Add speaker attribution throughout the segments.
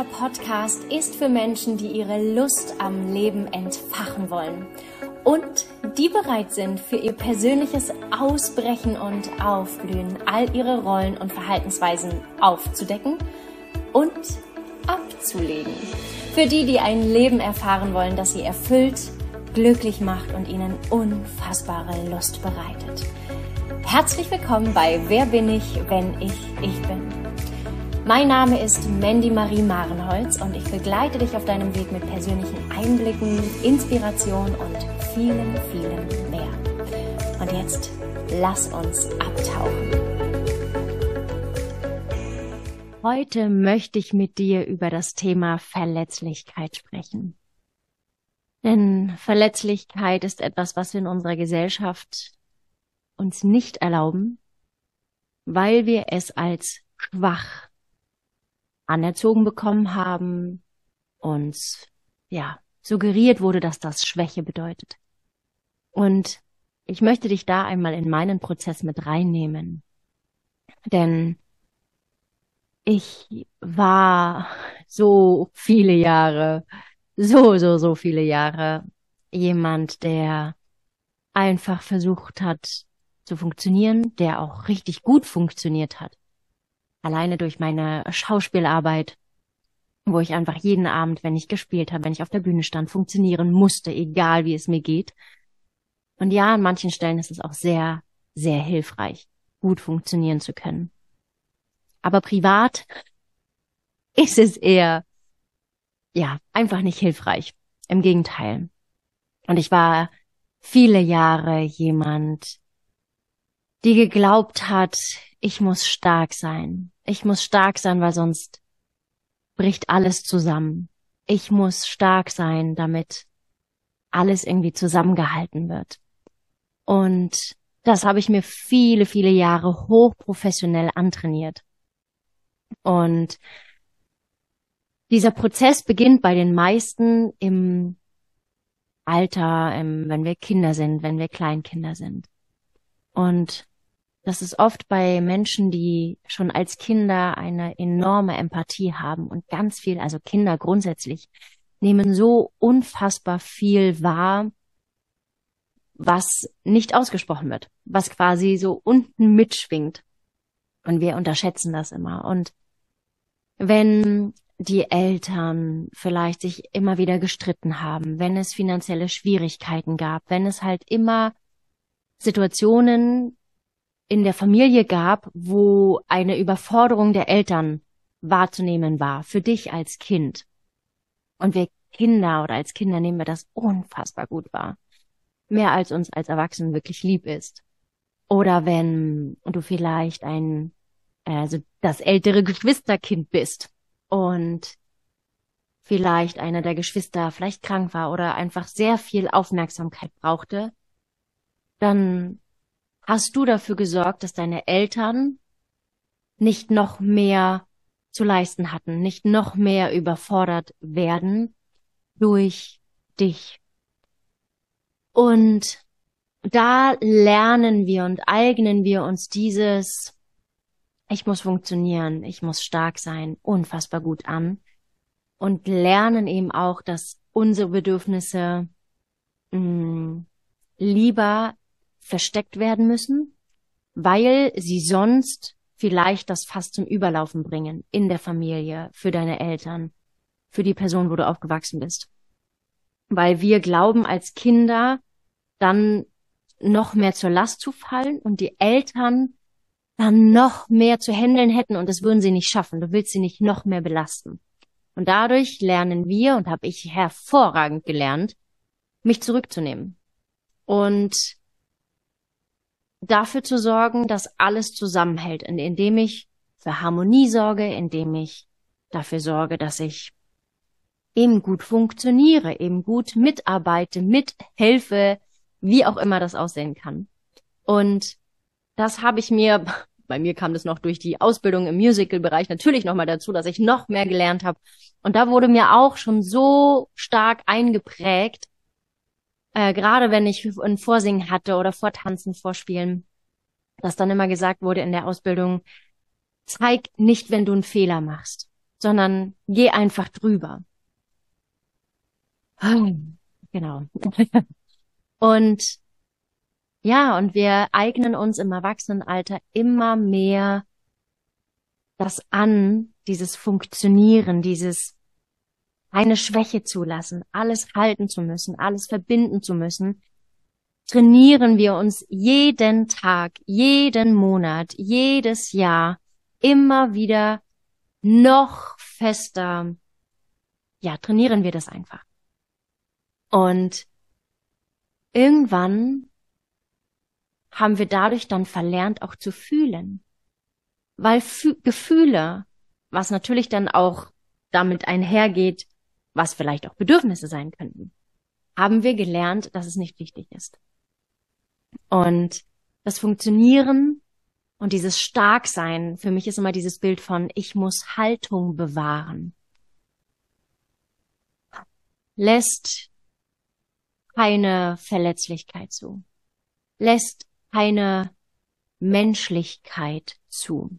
Speaker 1: Dieser Podcast ist für Menschen, die ihre Lust am Leben entfachen wollen und die bereit sind, für ihr persönliches Ausbrechen und Aufblühen all ihre Rollen und Verhaltensweisen aufzudecken und abzulegen. Für die, die ein Leben erfahren wollen, das sie erfüllt, glücklich macht und ihnen unfassbare Lust bereitet. Herzlich willkommen bei Wer bin ich, wenn ich ich bin. Mein Name ist Mandy Marie Marenholz und ich begleite dich auf deinem Weg mit persönlichen Einblicken, Inspiration und vielen, vielen mehr. Und jetzt lass uns abtauchen. Heute möchte ich mit dir über das Thema Verletzlichkeit sprechen. Denn Verletzlichkeit ist etwas, was wir in unserer Gesellschaft uns nicht erlauben, weil wir es als schwach anerzogen bekommen haben, uns, ja, suggeriert wurde, dass das Schwäche bedeutet. Und ich möchte dich da einmal in meinen Prozess mit reinnehmen. Denn ich war so viele Jahre, so, so, so viele Jahre jemand, der einfach versucht hat, zu funktionieren, der auch richtig gut funktioniert hat. Alleine durch meine Schauspielarbeit, wo ich einfach jeden Abend, wenn ich gespielt habe, wenn ich auf der Bühne stand, funktionieren musste, egal wie es mir geht. Und ja, an manchen Stellen ist es auch sehr, sehr hilfreich, gut funktionieren zu können. Aber privat ist es eher, ja, einfach nicht hilfreich. Im Gegenteil. Und ich war viele Jahre jemand, die geglaubt hat, ich muss stark sein. Ich muss stark sein, weil sonst bricht alles zusammen. Ich muss stark sein, damit alles irgendwie zusammengehalten wird. Und das habe ich mir viele, viele Jahre hochprofessionell antrainiert. Und dieser Prozess beginnt bei den meisten im Alter, im, wenn wir Kinder sind, wenn wir Kleinkinder sind. Und das ist oft bei Menschen, die schon als Kinder eine enorme Empathie haben und ganz viel, also Kinder grundsätzlich, nehmen so unfassbar viel wahr, was nicht ausgesprochen wird, was quasi so unten mitschwingt. Und wir unterschätzen das immer. Und wenn die Eltern vielleicht sich immer wieder gestritten haben, wenn es finanzielle Schwierigkeiten gab, wenn es halt immer Situationen in der Familie gab, wo eine Überforderung der Eltern wahrzunehmen war, für dich als Kind. Und wir Kinder oder als Kinder nehmen wir das unfassbar gut wahr. Mehr als uns als Erwachsenen wirklich lieb ist. Oder wenn du vielleicht ein, also das ältere Geschwisterkind bist und vielleicht einer der Geschwister vielleicht krank war oder einfach sehr viel Aufmerksamkeit brauchte, dann hast du dafür gesorgt, dass deine Eltern nicht noch mehr zu leisten hatten, nicht noch mehr überfordert werden durch dich. Und da lernen wir und eignen wir uns dieses, ich muss funktionieren, ich muss stark sein, unfassbar gut an und lernen eben auch, dass unsere Bedürfnisse mh, mm, lieber versteckt werden müssen, weil sie sonst vielleicht das Fass zum Überlaufen bringen in der Familie, für deine Eltern, für die Person, wo du aufgewachsen bist. Weil wir glauben als Kinder dann noch mehr zur Last zu fallen und die Eltern dann noch mehr zu handeln hätten und das würden sie nicht schaffen. Du willst sie nicht noch mehr belasten. Und dadurch lernen wir und habe ich hervorragend gelernt, mich zurückzunehmen. Und dafür zu sorgen, dass alles zusammenhält, indem ich für Harmonie sorge, indem ich dafür sorge, dass ich eben gut funktioniere, eben gut mitarbeite, mithelfe, wie auch immer das aussehen kann. Und das habe ich mir, bei mir kam das noch durch die Ausbildung im Musical-Bereich natürlich nochmal dazu, dass ich noch mehr gelernt habe. Und da wurde mir auch schon so stark eingeprägt, äh, gerade wenn ich ein Vorsingen hatte oder Vortanzen, Vorspielen, dass dann immer gesagt wurde in der Ausbildung, zeig nicht, wenn du einen Fehler machst. sondern geh einfach drüber. Genau. Und ja, und wir eignen uns im Erwachsenenalter immer mehr das an, dieses Funktionieren, dieses eine Schwäche zulassen, alles halten zu müssen, alles verbinden zu müssen, trainieren wir uns jeden Tag, jeden Monat, jedes Jahr immer wieder noch fester, ja, trainieren wir das einfach. Und irgendwann haben wir dadurch dann verlernt, auch zu fühlen. Weil Fü Gefühle, was natürlich dann auch damit einhergeht, was vielleicht auch Bedürfnisse sein könnten, haben wir gelernt, dass es nicht wichtig ist. Und das Funktionieren und dieses Starksein, für mich ist immer dieses Bild von, ich muss Haltung bewahren, lässt keine Verletzlichkeit zu, lässt keine Menschlichkeit zu.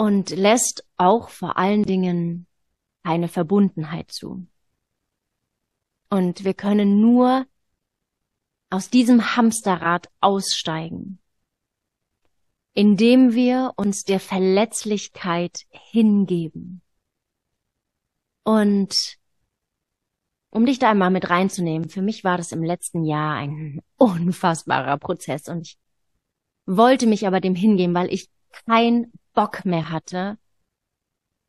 Speaker 1: Und lässt auch vor allen Dingen eine Verbundenheit zu. Und wir können nur aus diesem Hamsterrad aussteigen, indem wir uns der Verletzlichkeit hingeben. Und um dich da einmal mit reinzunehmen, für mich war das im letzten Jahr ein unfassbarer Prozess und ich wollte mich aber dem hingeben, weil ich keinen Bock mehr hatte,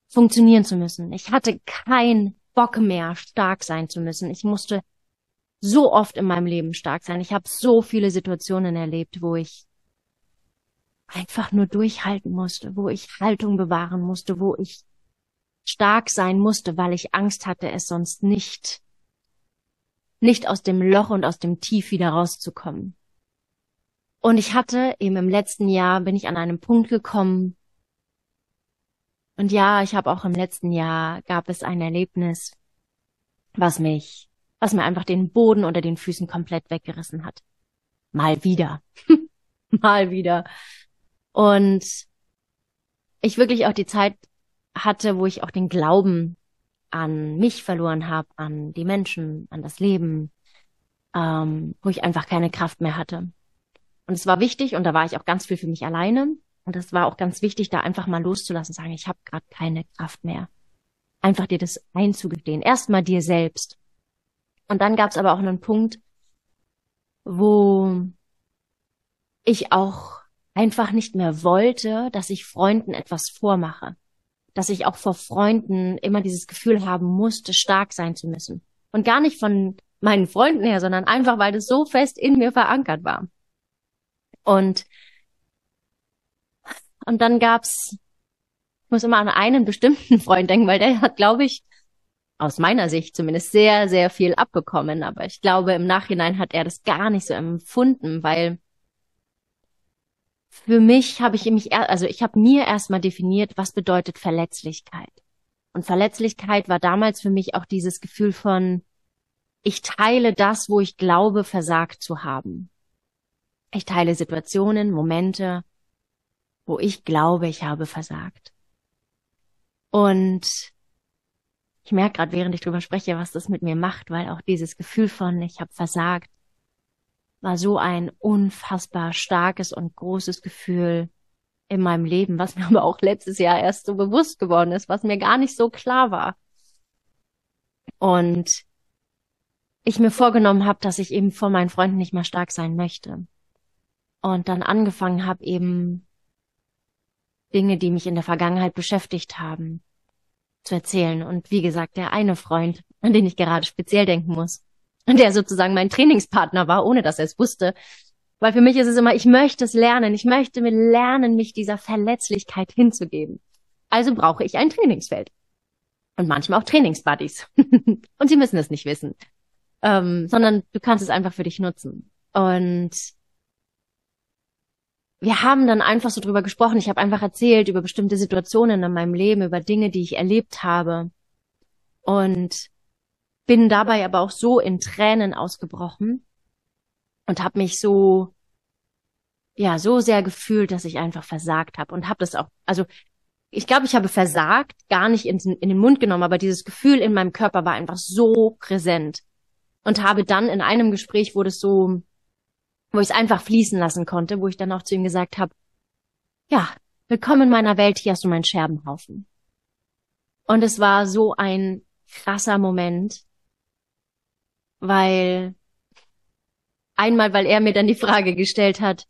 Speaker 1: funktionieren zu müssen. Ich hatte keinen Bock mehr, stark sein zu müssen. Ich musste so oft in meinem Leben stark sein. Ich habe so viele Situationen erlebt, wo ich einfach nur durchhalten musste, wo ich Haltung bewahren musste, wo ich stark sein musste, weil ich Angst hatte, es sonst nicht nicht aus dem Loch und aus dem Tief wieder rauszukommen. Und ich hatte eben im letzten Jahr bin ich an einem Punkt gekommen. Und ja, ich habe auch im letzten Jahr gab es ein Erlebnis, was mich, was mir einfach den Boden unter den Füßen komplett weggerissen hat. Mal wieder. Mal wieder. Und ich wirklich auch die Zeit hatte, wo ich auch den Glauben an mich verloren habe, an die Menschen, an das Leben, ähm, wo ich einfach keine Kraft mehr hatte. Und es war wichtig und da war ich auch ganz viel für mich alleine. Und es war auch ganz wichtig, da einfach mal loszulassen, sagen, ich habe gerade keine Kraft mehr. Einfach dir das einzugestehen. Erstmal dir selbst. Und dann gab es aber auch einen Punkt, wo ich auch einfach nicht mehr wollte, dass ich Freunden etwas vormache dass ich auch vor Freunden immer dieses Gefühl haben musste, stark sein zu müssen. Und gar nicht von meinen Freunden her, sondern einfach, weil das so fest in mir verankert war. Und, und dann gab's, ich muss immer an einen bestimmten Freund denken, weil der hat, glaube ich, aus meiner Sicht zumindest sehr, sehr viel abbekommen. Aber ich glaube, im Nachhinein hat er das gar nicht so empfunden, weil für mich habe ich mich, also ich habe mir erstmal definiert, was bedeutet Verletzlichkeit. Und Verletzlichkeit war damals für mich auch dieses Gefühl von, ich teile das, wo ich glaube, versagt zu haben. Ich teile Situationen, Momente, wo ich glaube, ich habe versagt. Und ich merke gerade, während ich drüber spreche, was das mit mir macht, weil auch dieses Gefühl von, ich habe versagt, war so ein unfassbar starkes und großes Gefühl in meinem Leben, was mir aber auch letztes Jahr erst so bewusst geworden ist, was mir gar nicht so klar war. Und ich mir vorgenommen habe, dass ich eben vor meinen Freunden nicht mehr stark sein möchte. Und dann angefangen habe, eben Dinge, die mich in der Vergangenheit beschäftigt haben, zu erzählen. Und wie gesagt, der eine Freund, an den ich gerade speziell denken muss, der sozusagen mein Trainingspartner war, ohne dass er es wusste. Weil für mich ist es immer, ich möchte es lernen, ich möchte mir lernen, mich dieser Verletzlichkeit hinzugeben. Also brauche ich ein Trainingsfeld. Und manchmal auch Trainingsbuddies. und sie müssen es nicht wissen. Ähm, sondern du kannst es einfach für dich nutzen. Und wir haben dann einfach so drüber gesprochen. Ich habe einfach erzählt über bestimmte Situationen in meinem Leben, über Dinge, die ich erlebt habe. Und bin dabei aber auch so in Tränen ausgebrochen und habe mich so ja so sehr gefühlt, dass ich einfach versagt habe und habe das auch also ich glaube, ich habe versagt, gar nicht in, in den Mund genommen, aber dieses Gefühl in meinem Körper war einfach so präsent. Und habe dann in einem Gespräch, wo das so, wo ich es einfach fließen lassen konnte, wo ich dann auch zu ihm gesagt habe, ja, willkommen in meiner Welt, hier hast du meinen Scherbenhaufen. Und es war so ein krasser Moment, weil einmal, weil er mir dann die Frage gestellt hat,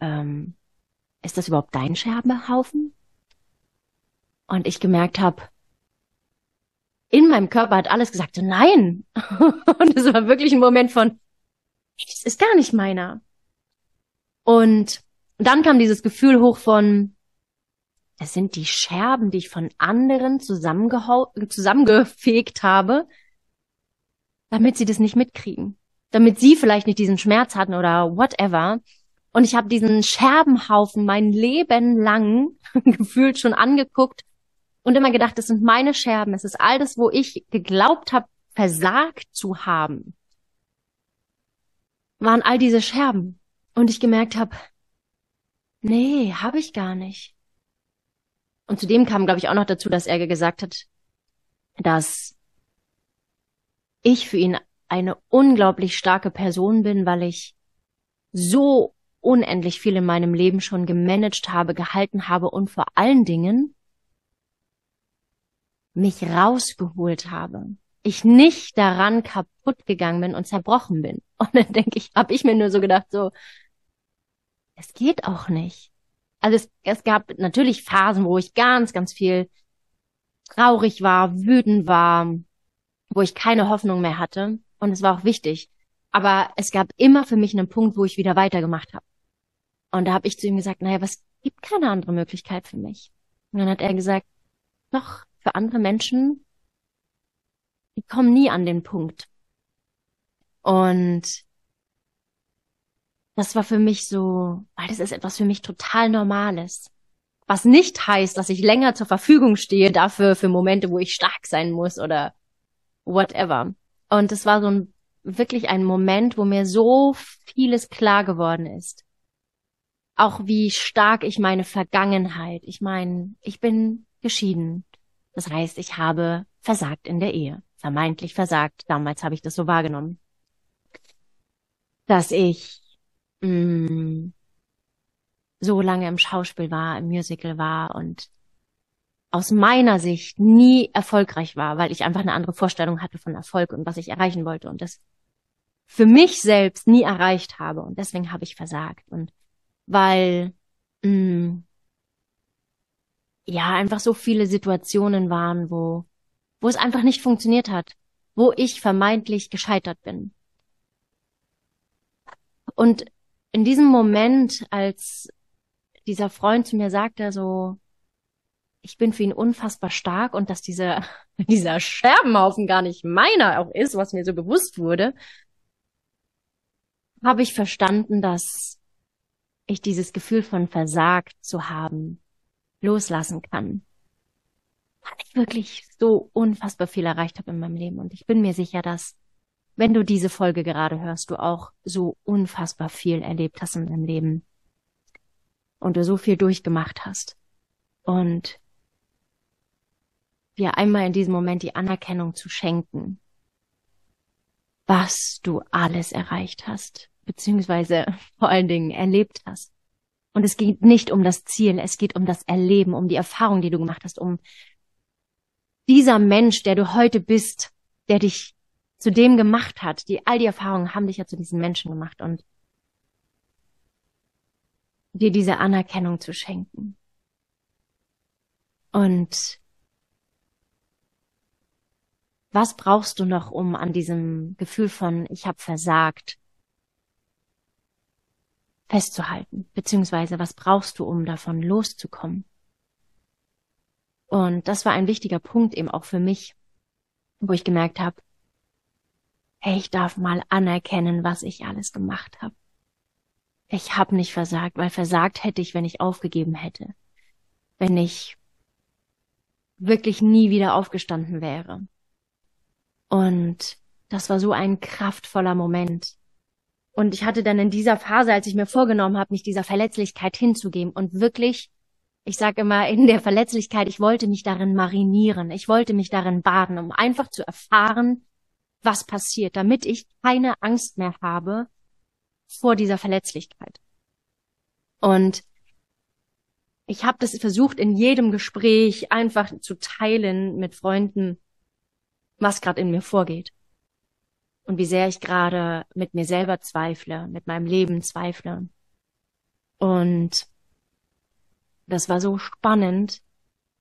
Speaker 1: ähm, ist das überhaupt dein Scherbenhaufen? Und ich gemerkt habe, in meinem Körper hat alles gesagt, so nein. Und es war wirklich ein Moment von, das ist gar nicht meiner. Und dann kam dieses Gefühl hoch von, es sind die Scherben, die ich von anderen zusammengefegt habe, damit sie das nicht mitkriegen. Damit sie vielleicht nicht diesen Schmerz hatten oder whatever. Und ich habe diesen Scherbenhaufen mein Leben lang gefühlt schon angeguckt und immer gedacht, das sind meine Scherben. Es ist all das, wo ich geglaubt habe, versagt zu haben. Waren all diese Scherben. Und ich gemerkt habe, nee, habe ich gar nicht. Und zudem kam, glaube ich, auch noch dazu, dass er gesagt hat, dass ich für ihn eine unglaublich starke Person bin, weil ich so unendlich viel in meinem Leben schon gemanagt habe, gehalten habe und vor allen Dingen mich rausgeholt habe. Ich nicht daran kaputt gegangen bin und zerbrochen bin. Und dann denke ich, habe ich mir nur so gedacht, so, es geht auch nicht. Also es, es gab natürlich Phasen, wo ich ganz, ganz viel traurig war, wütend war, wo ich keine Hoffnung mehr hatte. Und es war auch wichtig. Aber es gab immer für mich einen Punkt, wo ich wieder weitergemacht habe. Und da habe ich zu ihm gesagt, naja, was gibt keine andere Möglichkeit für mich? Und dann hat er gesagt, doch, für andere Menschen, die kommen nie an den Punkt. Und das war für mich so, weil das ist etwas für mich total Normales. Was nicht heißt, dass ich länger zur Verfügung stehe dafür für Momente, wo ich stark sein muss oder whatever. Und es war so ein, wirklich ein Moment, wo mir so vieles klar geworden ist auch wie stark ich meine Vergangenheit, ich meine, ich bin geschieden. Das heißt, ich habe versagt in der Ehe, vermeintlich versagt. Damals habe ich das so wahrgenommen, dass ich mh, mm, so lange im Schauspiel war, im Musical war und aus meiner Sicht nie erfolgreich war, weil ich einfach eine andere Vorstellung hatte von Erfolg und was ich erreichen wollte und das für mich selbst nie erreicht habe und deswegen habe ich versagt und weil mh, mm, ja einfach so viele Situationen waren, wo wo es einfach nicht funktioniert hat, wo ich vermeintlich gescheitert bin. Und in diesem Moment, als dieser Freund zu mir sagte, so, ich bin für ihn unfassbar stark und dass dieser, dieser Scherbenhaufen gar nicht meiner auch ist, was mir so bewusst wurde, habe ich verstanden, dass ich dieses Gefühl von versagt zu haben loslassen kann. Weil ich wirklich so unfassbar viel erreicht habe in meinem Leben. Und ich bin mir sicher, dass, wenn du diese Folge gerade hörst, du auch so unfassbar viel erlebt hast in deinem Leben. Und du so viel durchgemacht hast. Und dir einmal in diesem Moment die Anerkennung zu schenken, was du alles erreicht hast beziehungsweise vor allen Dingen erlebt hast. Und es geht nicht um das Ziel, es geht um das Erleben, um die Erfahrung, die du gemacht hast, um dieser Mensch, der du heute bist, der dich zu dem gemacht hat. Die, all die Erfahrungen haben dich ja zu diesem Menschen gemacht und dir diese Anerkennung zu schenken. Und was brauchst du noch, um an diesem Gefühl von ich habe versagt festzuhalten, beziehungsweise was brauchst du, um davon loszukommen. Und das war ein wichtiger Punkt eben auch für mich, wo ich gemerkt habe, hey, ich darf mal anerkennen, was ich alles gemacht habe. Ich habe nicht versagt, weil versagt hätte ich, wenn ich aufgegeben hätte, wenn ich wirklich nie wieder aufgestanden wäre. Und das war so ein kraftvoller Moment, und ich hatte dann in dieser Phase, als ich mir vorgenommen habe, mich dieser Verletzlichkeit hinzugeben und wirklich ich sage immer, in der Verletzlichkeit, ich wollte mich darin marinieren, ich wollte mich darin baden, um einfach zu erfahren, was passiert, damit ich keine Angst mehr habe vor dieser Verletzlichkeit. Und ich habe das versucht, in jedem Gespräch einfach zu teilen mit Freunden, was gerade in mir vorgeht. Und wie sehr ich gerade mit mir selber zweifle, mit meinem Leben zweifle. Und das war so spannend.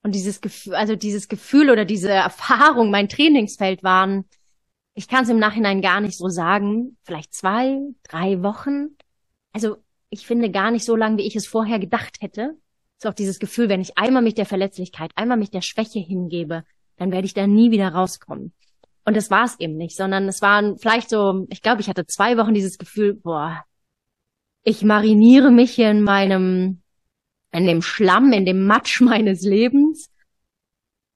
Speaker 1: Und dieses Gefühl, also dieses Gefühl oder diese Erfahrung, mein Trainingsfeld waren, ich kann es im Nachhinein gar nicht so sagen, vielleicht zwei, drei Wochen. Also ich finde gar nicht so lang, wie ich es vorher gedacht hätte. So auch dieses Gefühl, wenn ich einmal mich der Verletzlichkeit, einmal mich der Schwäche hingebe, dann werde ich da nie wieder rauskommen. Und das war es eben nicht, sondern es waren vielleicht so, ich glaube, ich hatte zwei Wochen dieses Gefühl, boah, ich mariniere mich hier in meinem in dem Schlamm, in dem Matsch meines Lebens.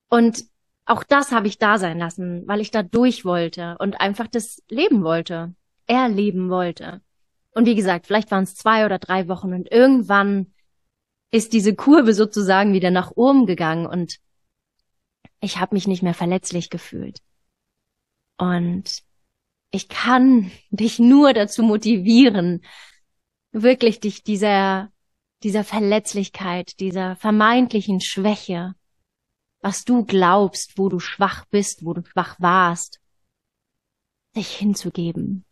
Speaker 1: Und auch das habe ich da sein lassen, weil ich da durch wollte und einfach das leben wollte, erleben wollte. Und wie gesagt, vielleicht waren es zwei oder drei Wochen und irgendwann ist diese Kurve sozusagen wieder nach oben gegangen und ich habe mich nicht mehr verletzlich gefühlt. Und ich kann dich nur dazu motivieren, wirklich dich dieser dieser Verletzlichkeit, dieser vermeintlichen Schwäche, was du glaubst, wo du schwach bist, wo du schwach warst, sich hinzugeben.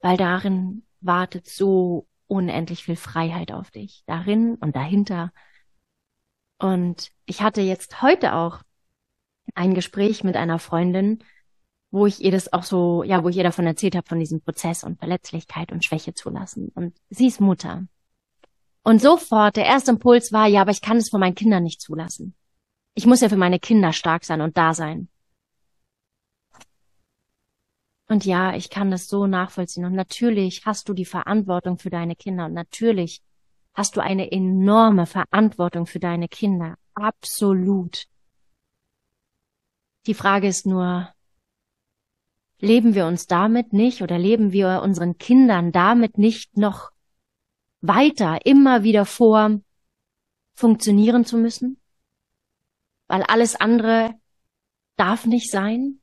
Speaker 1: Weil darin wartet so unendlich viel Freiheit auf dich, darin und dahinter. Und ich hatte jetzt heute auch ein Gespräch mit einer Freundin, wo ich ihr das auch so, ja, wo ich ihr davon erzählt habe, von diesem Prozess und Verletzlichkeit und Schwäche zulassen. Und sie ist Mutter. Und sofort der erste Impuls war, ja, aber ich kann es von meinen Kindern nicht zulassen. Ich muss ja für meine Kinder stark sein und da sein. Und ja, ich kann das so nachvollziehen. Und natürlich hast du die Verantwortung für deine Kinder. Und natürlich hast du eine enorme Verantwortung für deine Kinder. Absolut. Die Frage ist nur, leben wir uns damit nicht oder leben wir unseren Kindern damit nicht noch weiter immer wieder vor, funktionieren zu müssen, weil alles andere darf nicht sein.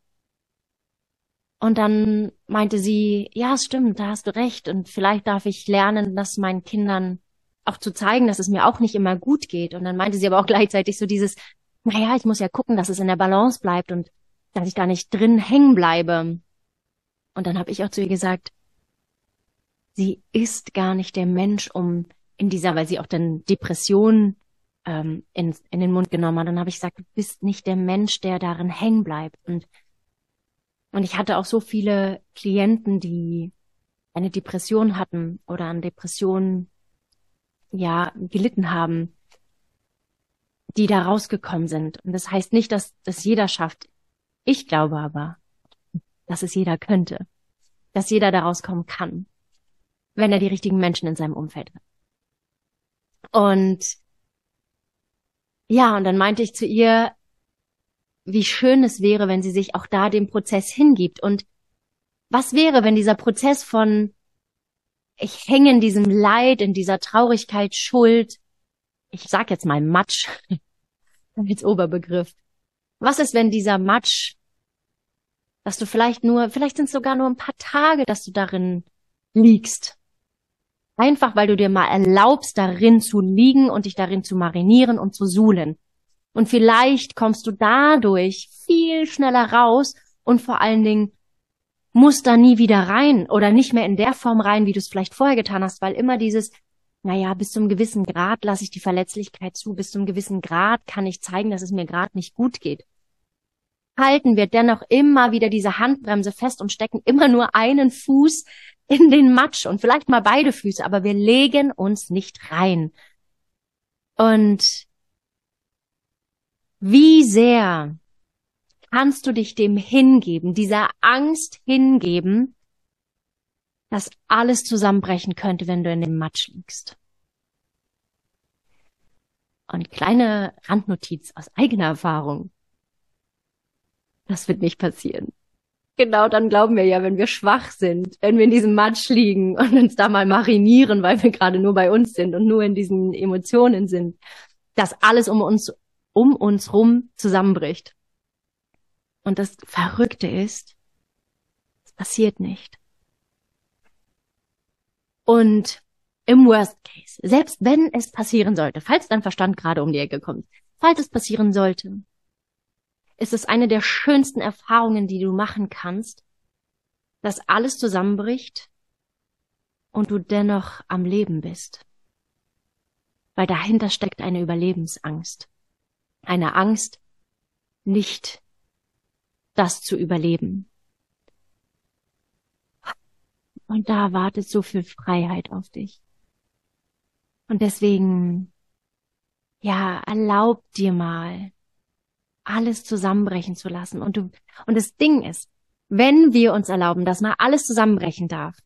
Speaker 1: Und dann meinte sie, ja, es stimmt, da hast du recht. Und vielleicht darf ich lernen, das meinen Kindern auch zu zeigen, dass es mir auch nicht immer gut geht. Und dann meinte sie aber auch gleichzeitig so dieses, naja, ich muss ja gucken, dass es in der Balance bleibt und dass ich da nicht drin hängen bleibe. Und dann habe ich auch zu ihr gesagt, sie ist gar nicht der Mensch, um in dieser, weil sie auch dann Depression ähm, in, in den Mund genommen hat. Dann habe ich gesagt, du bist nicht der Mensch, der darin hängen bleibt. Und, und ich hatte auch so viele Klienten, die eine Depression hatten oder an Depressionen ja gelitten haben, die da rausgekommen sind. Und das heißt nicht, dass das jeder schafft. Ich glaube aber, dass es jeder könnte, dass jeder da rauskommen kann wenn er die richtigen Menschen in seinem Umfeld hat. Und ja, und dann meinte ich zu ihr, wie schön es wäre, wenn sie sich auch da dem Prozess hingibt. Und was wäre, wenn dieser Prozess von ich hänge in diesem Leid, in dieser Traurigkeit, Schuld, ich sag jetzt mal Matsch als Oberbegriff. Was ist, wenn dieser Matsch, dass du vielleicht nur, vielleicht sind es sogar nur ein paar Tage, dass du darin liegst Einfach weil du dir mal erlaubst, darin zu liegen und dich darin zu marinieren und zu suhlen. Und vielleicht kommst du dadurch viel schneller raus und vor allen Dingen musst da nie wieder rein oder nicht mehr in der Form rein, wie du es vielleicht vorher getan hast, weil immer dieses, naja, bis zum gewissen Grad lasse ich die Verletzlichkeit zu, bis zum gewissen Grad kann ich zeigen, dass es mir gerade nicht gut geht. Halten wir dennoch immer wieder diese Handbremse fest und stecken immer nur einen Fuß in den Matsch und vielleicht mal beide Füße, aber wir legen uns nicht rein. Und wie sehr kannst du dich dem hingeben, dieser Angst hingeben, dass alles zusammenbrechen könnte, wenn du in dem Matsch liegst? Und kleine Randnotiz aus eigener Erfahrung. Das wird nicht passieren. Genau, dann glauben wir ja, wenn wir schwach sind, wenn wir in diesem Matsch liegen und uns da mal marinieren, weil wir gerade nur bei uns sind und nur in diesen Emotionen sind, dass alles um uns, um uns rum zusammenbricht. Und das Verrückte ist, es passiert nicht. Und im Worst Case, selbst wenn es passieren sollte, falls dein Verstand gerade um die Ecke kommt, falls es passieren sollte, ist es eine der schönsten Erfahrungen, die du machen kannst, dass alles zusammenbricht und du dennoch am Leben bist. Weil dahinter steckt eine Überlebensangst. Eine Angst, nicht das zu überleben. Und da wartet so viel Freiheit auf dich. Und deswegen, ja, erlaub dir mal, alles zusammenbrechen zu lassen. Und du, und das Ding ist, wenn wir uns erlauben, dass mal alles zusammenbrechen darf,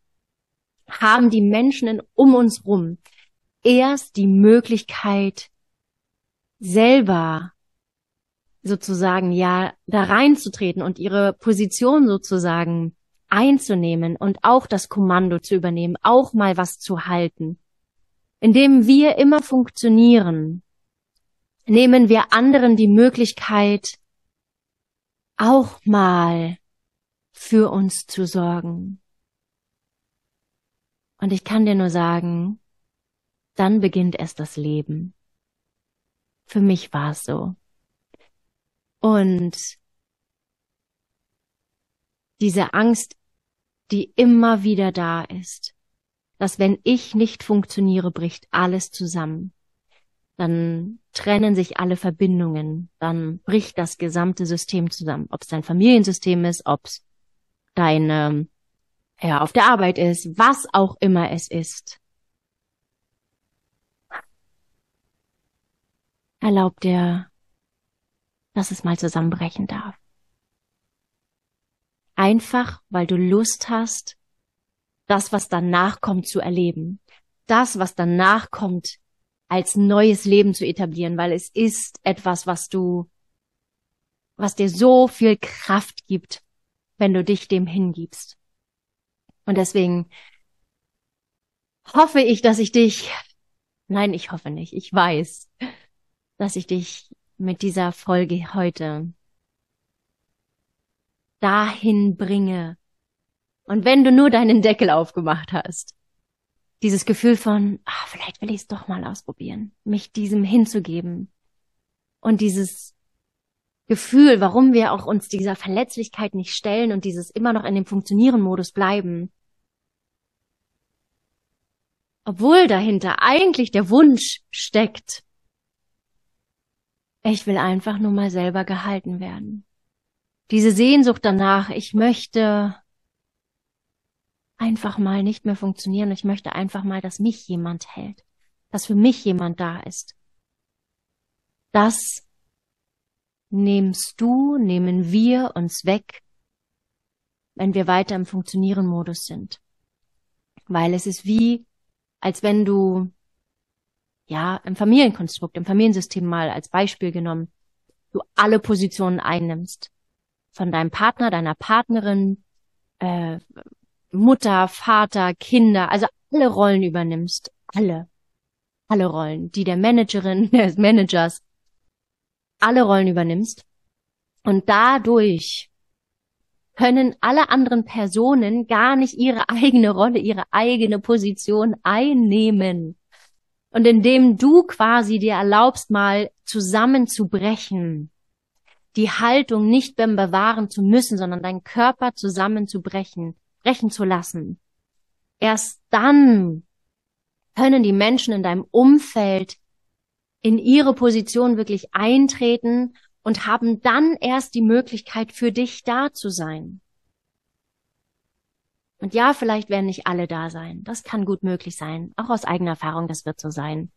Speaker 1: haben die Menschen in, um uns rum erst die Möglichkeit, selber sozusagen ja da reinzutreten und ihre Position sozusagen einzunehmen und auch das Kommando zu übernehmen, auch mal was zu halten. Indem wir immer funktionieren, nehmen wir anderen die Möglichkeit, auch mal für uns zu sorgen. Und ich kann dir nur sagen, dann beginnt erst das Leben. Für mich war es so. Und diese Angst, die immer wieder da ist, dass wenn ich nicht funktioniere, bricht alles zusammen dann trennen sich alle Verbindungen, dann bricht das gesamte System zusammen. Ob es dein Familiensystem ist, ob es dein ähm, ja, auf der Arbeit ist, was auch immer es ist. Erlaub dir, dass es mal zusammenbrechen darf. Einfach, weil du Lust hast, das, was danach kommt, zu erleben. Das, was danach kommt, als neues Leben zu etablieren, weil es ist etwas, was du, was dir so viel Kraft gibt, wenn du dich dem hingibst. Und deswegen hoffe ich, dass ich dich, nein, ich hoffe nicht, ich weiß, dass ich dich mit dieser Folge heute dahin bringe. Und wenn du nur deinen Deckel aufgemacht hast, dieses Gefühl von, ah, vielleicht will ich es doch mal ausprobieren, mich diesem hinzugeben. Und dieses Gefühl, warum wir auch uns dieser Verletzlichkeit nicht stellen und dieses immer noch in dem Funktionieren-Modus bleiben. Obwohl dahinter eigentlich der Wunsch steckt, ich will einfach nur mal selber gehalten werden. Diese Sehnsucht danach, ich möchte einfach mal nicht mehr funktionieren. Ich möchte einfach mal, dass mich jemand hält, dass für mich jemand da ist. Das nimmst du, nehmen wir uns weg, wenn wir weiter im Funktionieren-Modus sind. Weil es ist wie, als wenn du, ja, im Familienkonstrukt, im Familiensystem mal als Beispiel genommen, du alle Positionen einnimmst. Von deinem Partner, deiner Partnerin, äh, Mutter, Vater, Kinder, also alle Rollen übernimmst. Alle. Alle Rollen. Die der Managerin, des Managers. Alle Rollen übernimmst. Und dadurch können alle anderen Personen gar nicht ihre eigene Rolle, ihre eigene Position einnehmen. Und indem du quasi dir erlaubst, mal zusammenzubrechen, die Haltung nicht beim bewahren zu müssen, sondern deinen Körper zusammenzubrechen, sprechen zu lassen. Erst dann können die Menschen in deinem Umfeld in ihre Position wirklich eintreten und haben dann erst die Möglichkeit, für dich da zu sein. Und ja, vielleicht werden nicht alle da sein. Das kann gut möglich sein. Auch aus eigener Erfahrung, das wird so sein.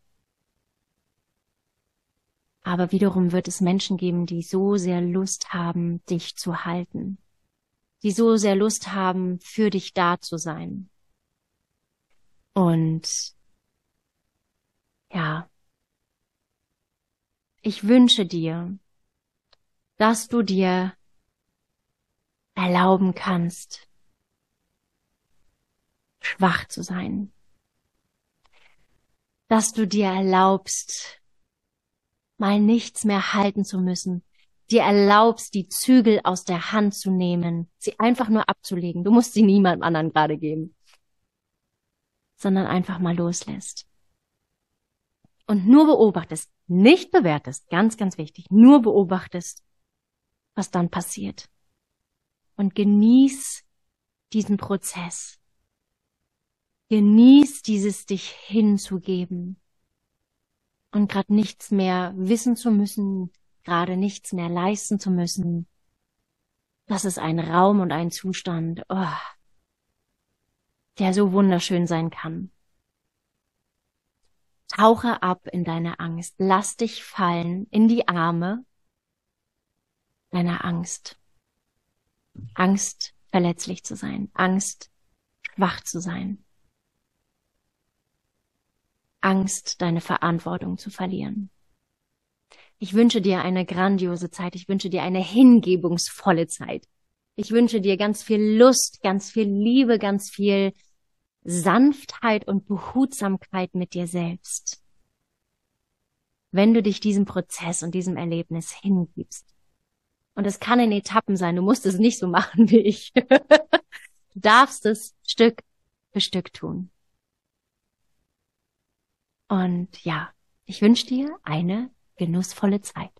Speaker 1: Aber wiederum wird es Menschen geben, die so sehr Lust haben, dich zu halten die so sehr Lust haben, für dich da zu sein. Und ja, ich wünsche dir, dass du dir erlauben kannst, schwach zu sein. Dass du dir erlaubst, mal nichts mehr halten zu müssen, dir erlaubst, die Zügel aus der Hand zu nehmen, sie einfach nur abzulegen. Du musst sie niemandem anderen gerade geben, sondern einfach mal loslässt. Und nur beobachtest, nicht bewertest, ganz, ganz wichtig, nur beobachtest, was dann passiert. Und genieß diesen Prozess. Genieß dieses dich hinzugeben und gerade nichts mehr wissen zu müssen, gerade nichts mehr leisten zu müssen. Das ist ein Raum und ein Zustand, oh, der so wunderschön sein kann. Tauche ab in deine Angst. Lass dich fallen in die Arme deiner Angst. Angst, verletzlich zu sein. Angst, schwach zu sein. Angst, deine Verantwortung zu verlieren. Ich wünsche dir eine grandiose Zeit. Ich wünsche dir eine hingebungsvolle Zeit. Ich wünsche dir ganz viel Lust, ganz viel Liebe, ganz viel Sanftheit und Behutsamkeit mit dir selbst. Wenn du dich diesem Prozess und diesem Erlebnis hingibst. Und es kann in Etappen sein. Du musst es nicht so machen wie ich. du darfst es Stück für Stück tun. Und ja, ich wünsche dir eine genussvolle Zeit.